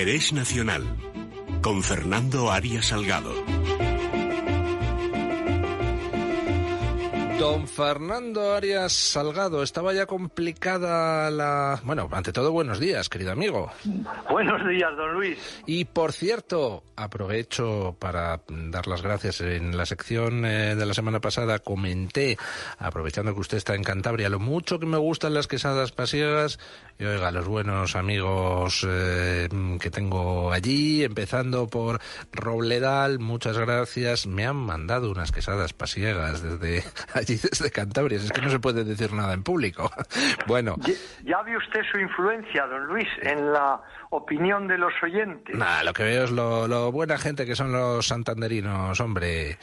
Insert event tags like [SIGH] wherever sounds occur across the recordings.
Interés Nacional con Fernando Arias Salgado. Don Fernando Arias Salgado, estaba ya complicada la... Bueno, ante todo, buenos días, querido amigo. Buenos días, don Luis. Y por cierto, aprovecho para dar las gracias. En la sección eh, de la semana pasada comenté, aprovechando que usted está en Cantabria, lo mucho que me gustan las quesadas pasiegas. Y oiga, los buenos amigos eh, que tengo allí, empezando por Robledal, muchas gracias. Me han mandado unas quesadas pasiegas desde [LAUGHS] allí desde Cantabria. Es que no se puede decir nada en público. [LAUGHS] bueno. Ya, ve usted su influencia, don Luis, en la opinión de los oyentes. Nada, lo que veo es lo, buena gente que son los santanderinos, hombre.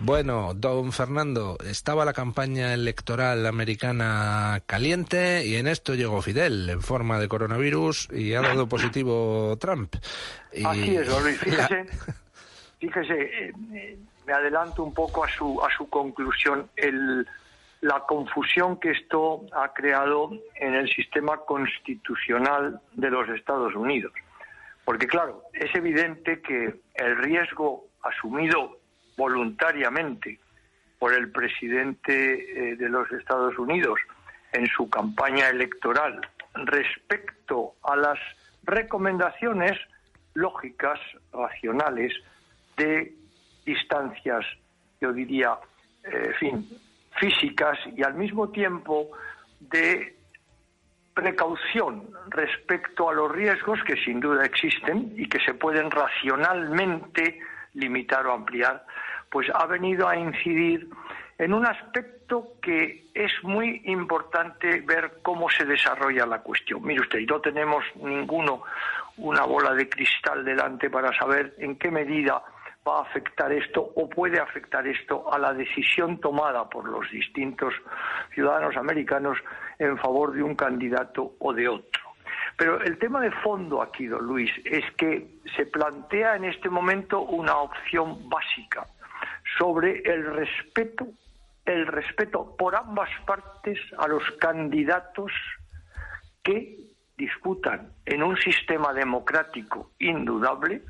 Bueno, don Fernando, estaba la campaña electoral americana caliente y en esto llegó Fidel en forma de coronavirus y ha dado positivo Trump. Así es, don Luis. [LAUGHS] Fíjese, fíjese eh, eh, me adelanto un poco a su, a su conclusión, el, la confusión que esto ha creado en el sistema constitucional de los Estados Unidos. Porque claro, es evidente que el riesgo asumido voluntariamente por el presidente eh, de los Estados Unidos en su campaña electoral respecto a las recomendaciones lógicas, racionales, de distancias, yo diría, eh, fin, físicas y al mismo tiempo de precaución respecto a los riesgos que sin duda existen y que se pueden racionalmente limitar o ampliar, pues ha venido a incidir en un aspecto que es muy importante ver cómo se desarrolla la cuestión. Mire usted, no tenemos ninguno una bola de cristal delante para saber en qué medida va a afectar esto o puede afectar esto a la decisión tomada por los distintos ciudadanos americanos en favor de un candidato o de otro. Pero el tema de fondo aquí, don Luis, es que se plantea en este momento una opción básica sobre el respeto, el respeto por ambas partes a los candidatos que disputan en un sistema democrático indudable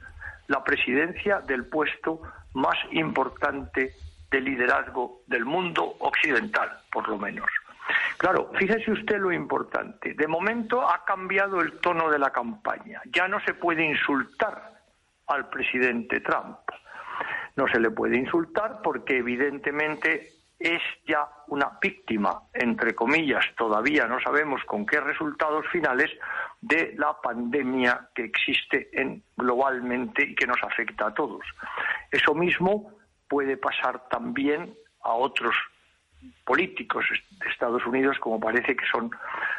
la presidencia del puesto más importante de liderazgo del mundo occidental, por lo menos. Claro, fíjese usted lo importante. De momento ha cambiado el tono de la campaña. Ya no se puede insultar al presidente Trump. No se le puede insultar porque evidentemente es ya una víctima, entre comillas, todavía no sabemos con qué resultados finales, de la pandemia que existe en, globalmente y que nos afecta a todos. Eso mismo puede pasar también a otros políticos de Estados Unidos, como parece que son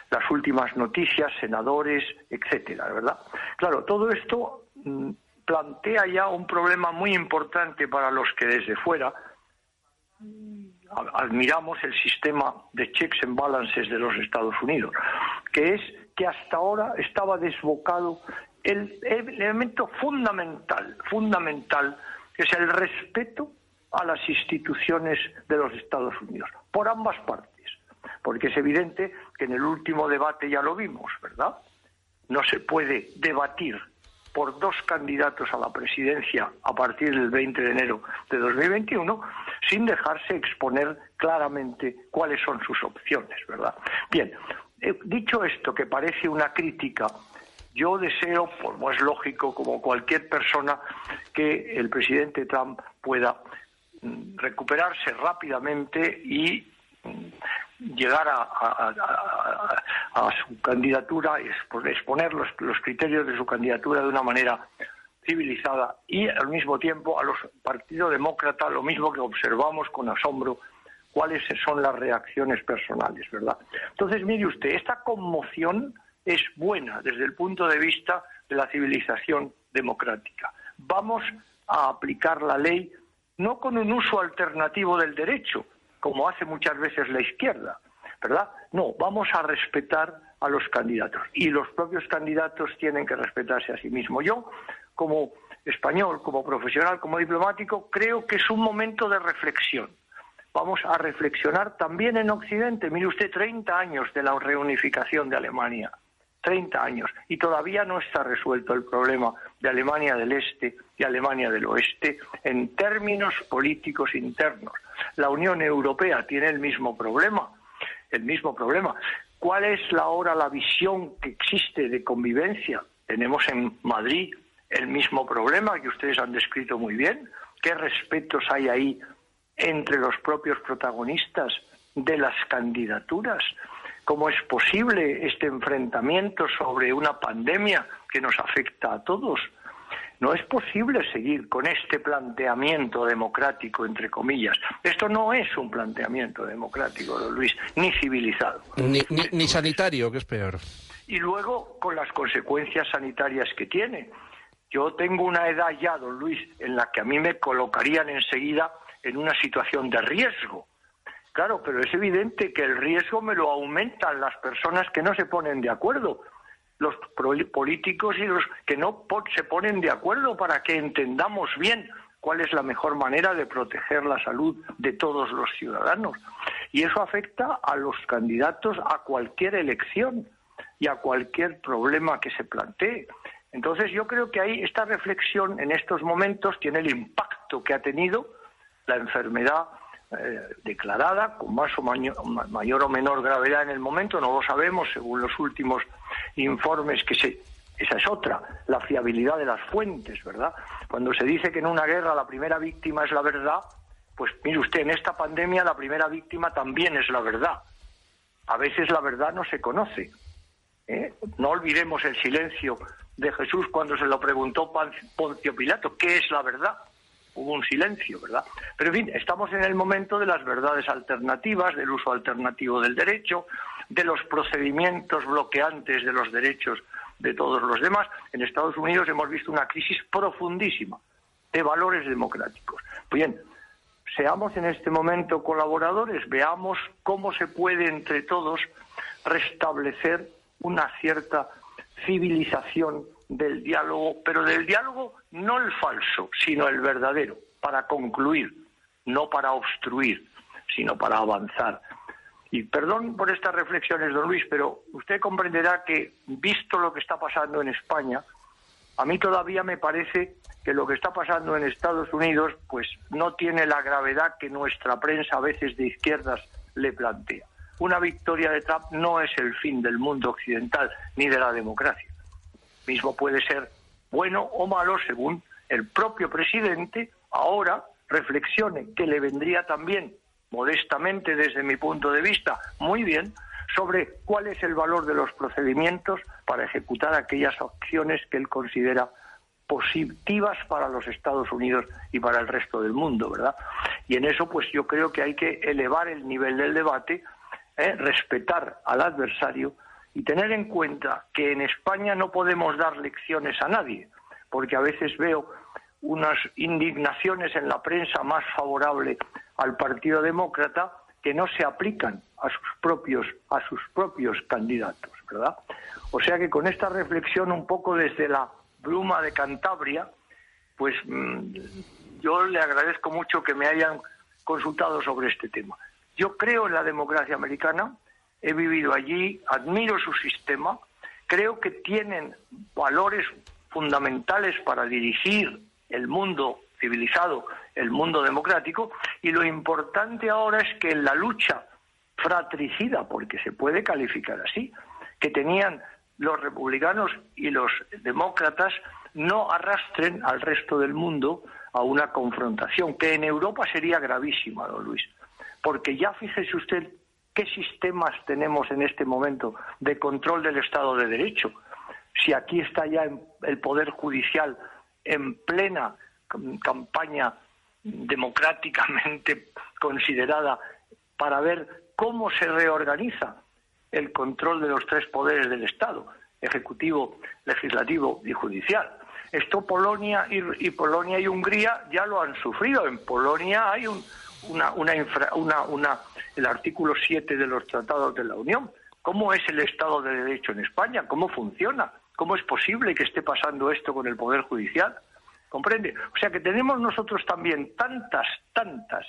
las últimas noticias, senadores, etcétera, ¿verdad? Claro, todo esto mm, plantea ya un problema muy importante para los que desde fuera admiramos el sistema de checks and balances de los Estados Unidos, que es que hasta ahora estaba desbocado el, elemento fundamental, fundamental, que es el respeto a las instituciones de los Estados Unidos, por ambas partes, porque es evidente que en el último debate ya lo vimos, ¿verdad? No se puede debatir por dos candidatos a la presidencia a partir del 20 de enero de 2021 sin dejarse exponer claramente cuáles son sus opciones, ¿verdad? Bien, eh, dicho esto, que parece una crítica, yo deseo, como es lógico, como cualquier persona, que el presidente Trump pueda mm, recuperarse rápidamente y mm, llegar a, su candidatura, exponer los, los criterios de su candidatura de una manera civilizada y al mismo tiempo a los partidos demócratas lo mismo que observamos con asombro cuáles son las reacciones personales, ¿verdad? Entonces, mire usted, esta conmoción es buena desde el punto de vista de la civilización democrática. Vamos a aplicar la ley no con un uso alternativo del derecho, como hace muchas veces la izquierda, ¿verdad? No, vamos a respetar a los candidatos y los propios candidatos tienen que respetarse a sí mismos. Yo, como español, como profesional, como diplomático, creo que es un momento de reflexión vamos a reflexionar también en Occidente. Mire usted, 30 años de la reunificación de Alemania. 30 años y todavía no está resuelto el problema de Alemania del Este y Alemania del Oeste en términos políticos internos. La Unión Europea tiene el mismo problema, el mismo problema. ¿Cuál es ahora la visión que existe de convivencia? Tenemos en Madrid el mismo problema que ustedes han descrito muy bien. ¿Qué respetos hay ahí entre los propios protagonistas de las candidaturas? cómo es posible este enfrentamiento sobre una pandemia que nos afecta a todos. No es posible seguir con este planteamiento democrático, entre comillas. Esto no es un planteamiento democrático, don Luis, ni civilizado. Ni, ni sanitario, que es peor. Y luego con las consecuencias sanitarias que tiene. Yo tengo una edad ya, don Luis, en la que a mí me colocarían enseguida en una situación de riesgo Claro, pero es evidente que el riesgo me lo aumentan las personas que no se ponen de acuerdo, los políticos y los que no se ponen de acuerdo para que entendamos bien cuál es la mejor manera de proteger la salud de todos los ciudadanos. Y eso afecta a los candidatos a cualquier elección y a cualquier problema que se plantee. Entonces yo creo que ahí esta reflexión en estos momentos tiene el impacto que ha tenido la enfermedad eh, declarada con más o mayor o menor gravedad en el momento, no lo sabemos según los últimos informes que se esa es otra, la fiabilidad de las fuentes, ¿verdad? Cuando se dice que en una guerra la primera víctima es la verdad, pues mire usted, en esta pandemia la primera víctima también es la verdad. A veces la verdad no se conoce. ¿eh? No olvidemos el silencio de Jesús cuando se lo preguntó Poncio Pilato, ¿qué es la verdad? hubo un silencio, ¿verdad? Pero en fin, estamos en el momento de las verdades alternativas, del uso alternativo del derecho, de los procedimientos bloqueantes de los derechos de todos los demás. En Estados Unidos hemos visto una crisis profundísima de valores democráticos. Bien, seamos en este momento colaboradores, veamos cómo se puede entre todos restablecer una cierta civilización del diálogo, pero del diálogo no el falso, sino el verdadero, para concluir, no para obstruir, sino para avanzar. Y perdón por estas reflexiones, don Luis, pero usted comprenderá que, visto lo que está pasando en España, a mí todavía me parece que lo que está pasando en Estados Unidos, pues no tiene la gravedad que nuestra prensa a veces de izquierdas le plantea. Una victoria de Trump no es el fin del mundo occidental ni de la democracia. Mismo puede ser bueno o malo según el propio presidente ahora reflexione que le vendría también, modestamente desde mi punto de vista, muy bien, sobre cuál es el valor de los procedimientos para ejecutar aquellas acciones que él considera positivas para los Estados Unidos y para el resto del mundo, ¿verdad? Y en eso, pues yo creo que hay que elevar el nivel del debate, ¿eh? respetar al adversario y tener en cuenta que en España no podemos dar lecciones a nadie, porque a veces veo unas indignaciones en la prensa más favorable al Partido Demócrata que no se aplican a sus propios a sus propios candidatos, ¿verdad? O sea que con esta reflexión un poco desde la bruma de Cantabria, pues mm, yo le agradezco mucho que me hayan consultado sobre este tema. Yo creo en la democracia americana, he vivido allí, admiro su sistema, creo que tienen valores fundamentales para dirigir el mundo civilizado, el mundo democrático, y lo importante ahora es que en la lucha fratricida, porque se puede calificar así, que tenían los republicanos y los demócratas, no arrastren al resto del mundo a una confrontación, que en Europa sería gravísima, don Luis. Porque ya fíjese usted qué sistemas tenemos en este momento de control del Estado de Derecho si aquí está ya el Poder Judicial en plena campaña democráticamente [LAUGHS] considerada para ver cómo se reorganiza el control de los tres poderes del Estado, ejecutivo, legislativo y judicial. Esto Polonia y, Polonia y Hungría ya lo han sufrido. En Polonia hay una, una, el artículo 7 de los tratados de la Unión. ¿Cómo es el Estado de Derecho en España? ¿Cómo funciona? ¿Cómo es posible que esté pasando esto con el Poder Judicial? ¿Comprende? O sea que tenemos nosotros también tantas, tantas,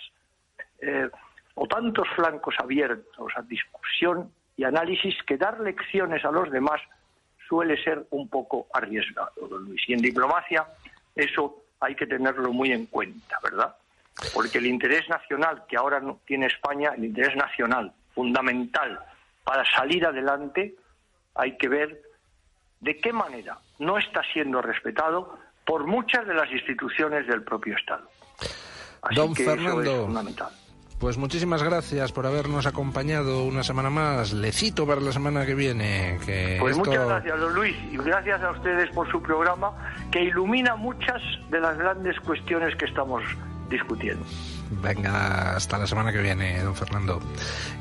eh, o tantos flancos abiertos a discusión y análisis que dar lecciones a los demás suele ser un poco arriesgado, don Luis. Y en diplomacia eso hay que tenerlo muy en cuenta, ¿verdad? Porque el interés nacional que ahora tiene España, el interés nacional fundamental para salir adelante, hay que ver de qué manera no está siendo respetado por muchas de las instituciones del propio Estado. Así Don que Fernando, eso es fundamental. Pues muchísimas gracias por habernos acompañado una semana más. Le cito para la semana que viene. Que pues muchas gracias, don Luis, y gracias a ustedes por su programa que ilumina muchas de las grandes cuestiones que estamos discutiendo. Venga, hasta la semana que viene, don Fernando.